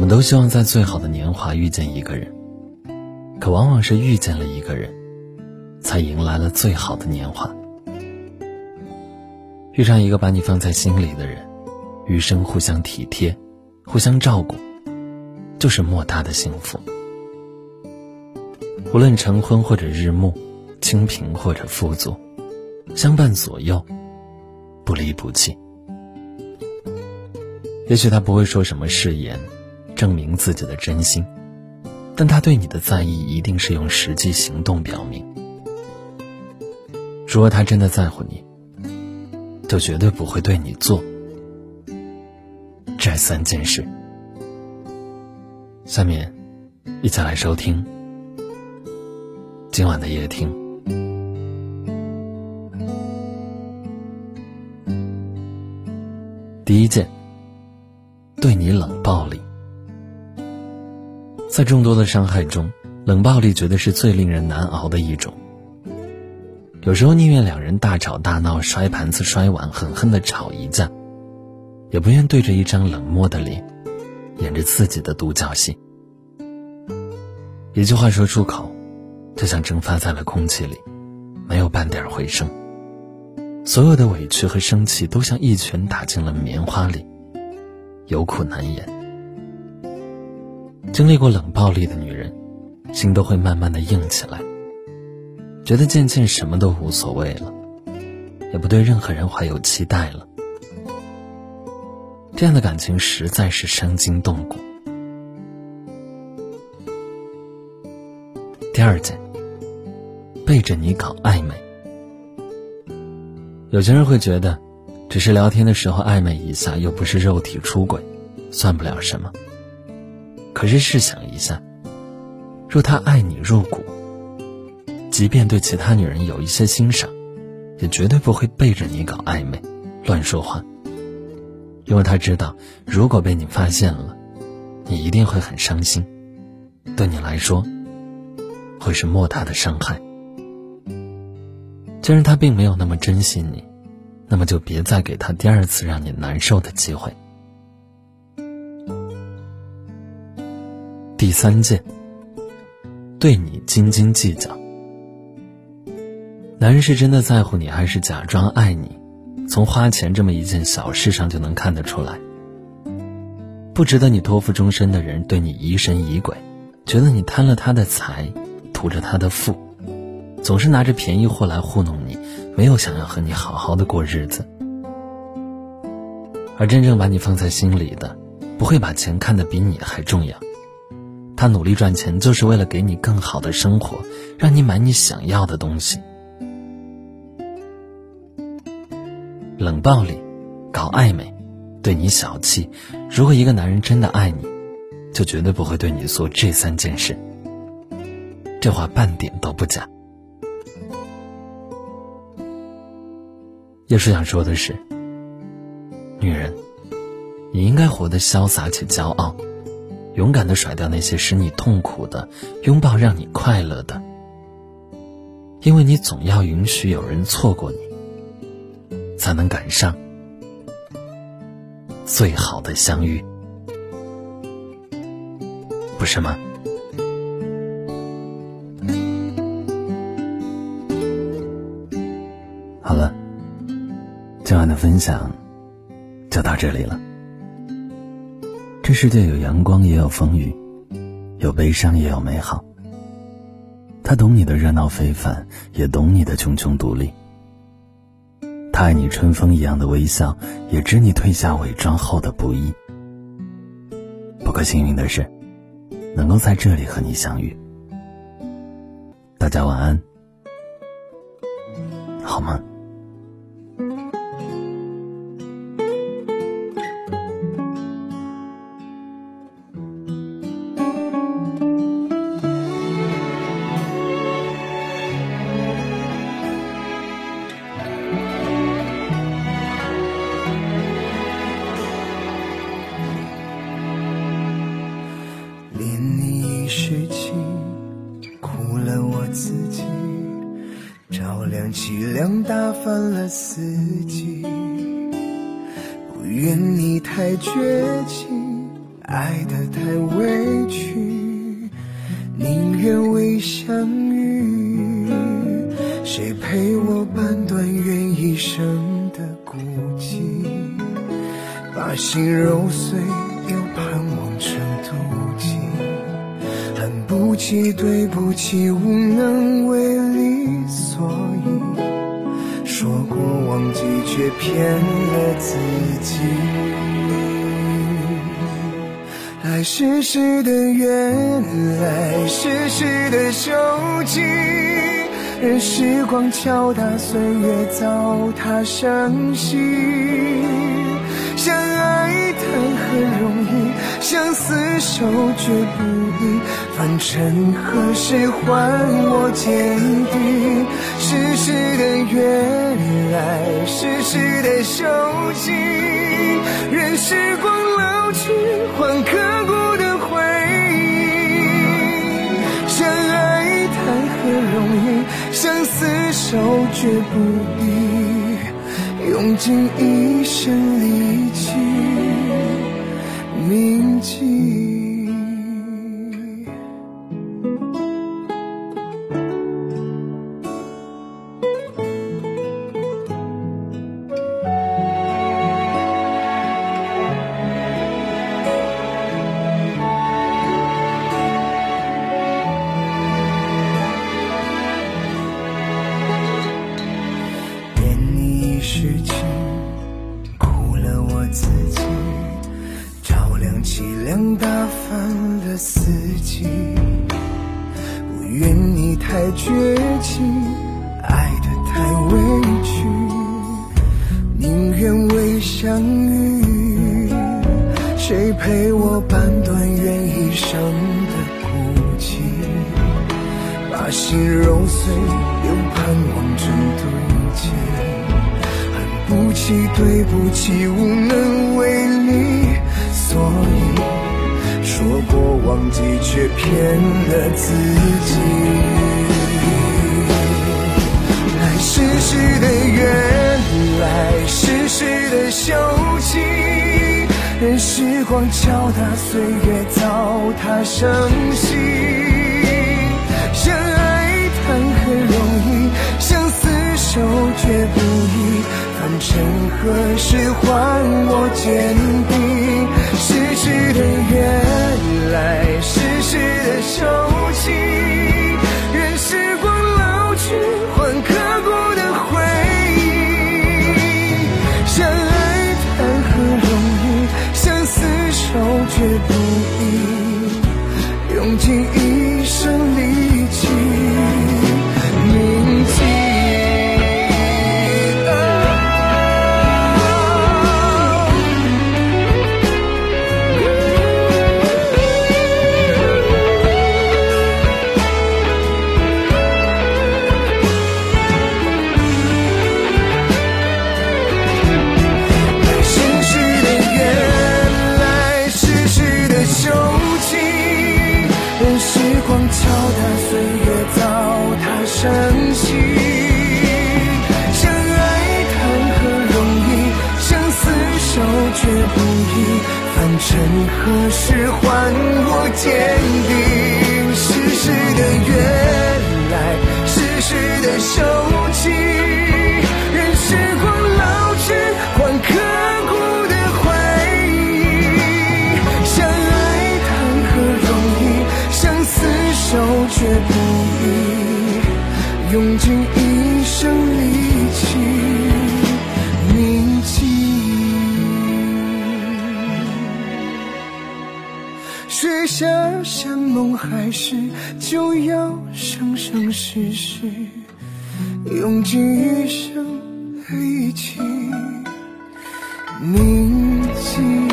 我们都希望在最好的年华遇见一个人，可往往是遇见了一个人，才迎来了最好的年华。遇上一个把你放在心里的人，余生互相体贴，互相照顾，就是莫大的幸福。无论晨昏或者日暮，清贫或者富足，相伴左右，不离不弃。也许他不会说什么誓言。证明自己的真心，但他对你的在意一定是用实际行动表明。如果他真的在乎你，就绝对不会对你做这三件事。下面，一起来收听今晚的夜听。第一件，对你冷暴力。在众多的伤害中，冷暴力绝对是最令人难熬的一种。有时候宁愿两人大吵大闹、摔盘子、摔碗，狠狠的吵一架，也不愿对着一张冷漠的脸，演着自己的独角戏。一句话说出口，就像蒸发在了空气里，没有半点回声。所有的委屈和生气，都像一拳打进了棉花里，有苦难言。经历过冷暴力的女人，心都会慢慢的硬起来，觉得渐渐什么都无所谓了，也不对任何人怀有期待了。这样的感情实在是伤筋动骨。第二件，背着你搞暧昧。有些人会觉得，只是聊天的时候暧昧一下，又不是肉体出轨，算不了什么。可是试想一下，若他爱你入骨，即便对其他女人有一些欣赏，也绝对不会背着你搞暧昧、乱说话，因为他知道，如果被你发现了，你一定会很伤心，对你来说，会是莫大的伤害。既然他并没有那么珍惜你，那么就别再给他第二次让你难受的机会。第三件，对你斤斤计较。男人是真的在乎你，还是假装爱你？从花钱这么一件小事上就能看得出来。不值得你托付终身的人，对你疑神疑鬼，觉得你贪了他的财，图着他的富，总是拿着便宜货来糊弄你，没有想要和你好好的过日子。而真正把你放在心里的，不会把钱看得比你还重要。他努力赚钱，就是为了给你更好的生活，让你买你想要的东西。冷暴力，搞暧昧，对你小气。如果一个男人真的爱你，就绝对不会对你做这三件事。这话半点都不假。叶叔想说的是，女人，你应该活得潇洒且骄傲。勇敢的甩掉那些使你痛苦的，拥抱让你快乐的，因为你总要允许有人错过你，才能赶上最好的相遇，不是吗？好了，今晚的分享就到这里了。这世界有阳光，也有风雨，有悲伤，也有美好。他懂你的热闹非凡，也懂你的茕茕独立。他爱你春风一样的微笑，也知你褪下伪装后的不易。不过幸运的是，能够在这里和你相遇。大家晚安，好吗？了我自己，照亮凄凉打翻了四季，不愿你太绝情，爱得太委屈，宁愿未相遇。谁陪我半段缘一生的孤寂？把心揉碎，不起，对不起，无能为力，所以说过忘记，却骗了自己。来世时的缘，来世时的休戚，任时光敲打岁月，糟蹋生息。相爱谈何容易，相厮守却不易。凡尘何时还我坚定？世事的缘，来世时的休戚，任时光老去，换刻骨的回忆。相爱谈何容易，相厮守却不易，用尽一生力气铭记。亮凄凉打翻了四季。不愿你太绝情，爱得太委屈，宁愿未相遇。谁陪我半段缘一生的孤寂？把心揉碎，又盼望着妒忌。恨不起，对不起，无能为力，所以说过忘记，却骗了自己。来世时的缘，来世时的休戚，任时光敲打岁月，糟蹋生息。相爱谈何容易，相厮守却不易。凡尘何时还我坚定？世的缘，来世时的休戚，时光敲打岁月，糟蹋生息。相爱谈何容易，相厮守却不易。凡尘何时还我坚定？世事的缘，山盟海誓，就要生生世世，用尽一生力气铭记。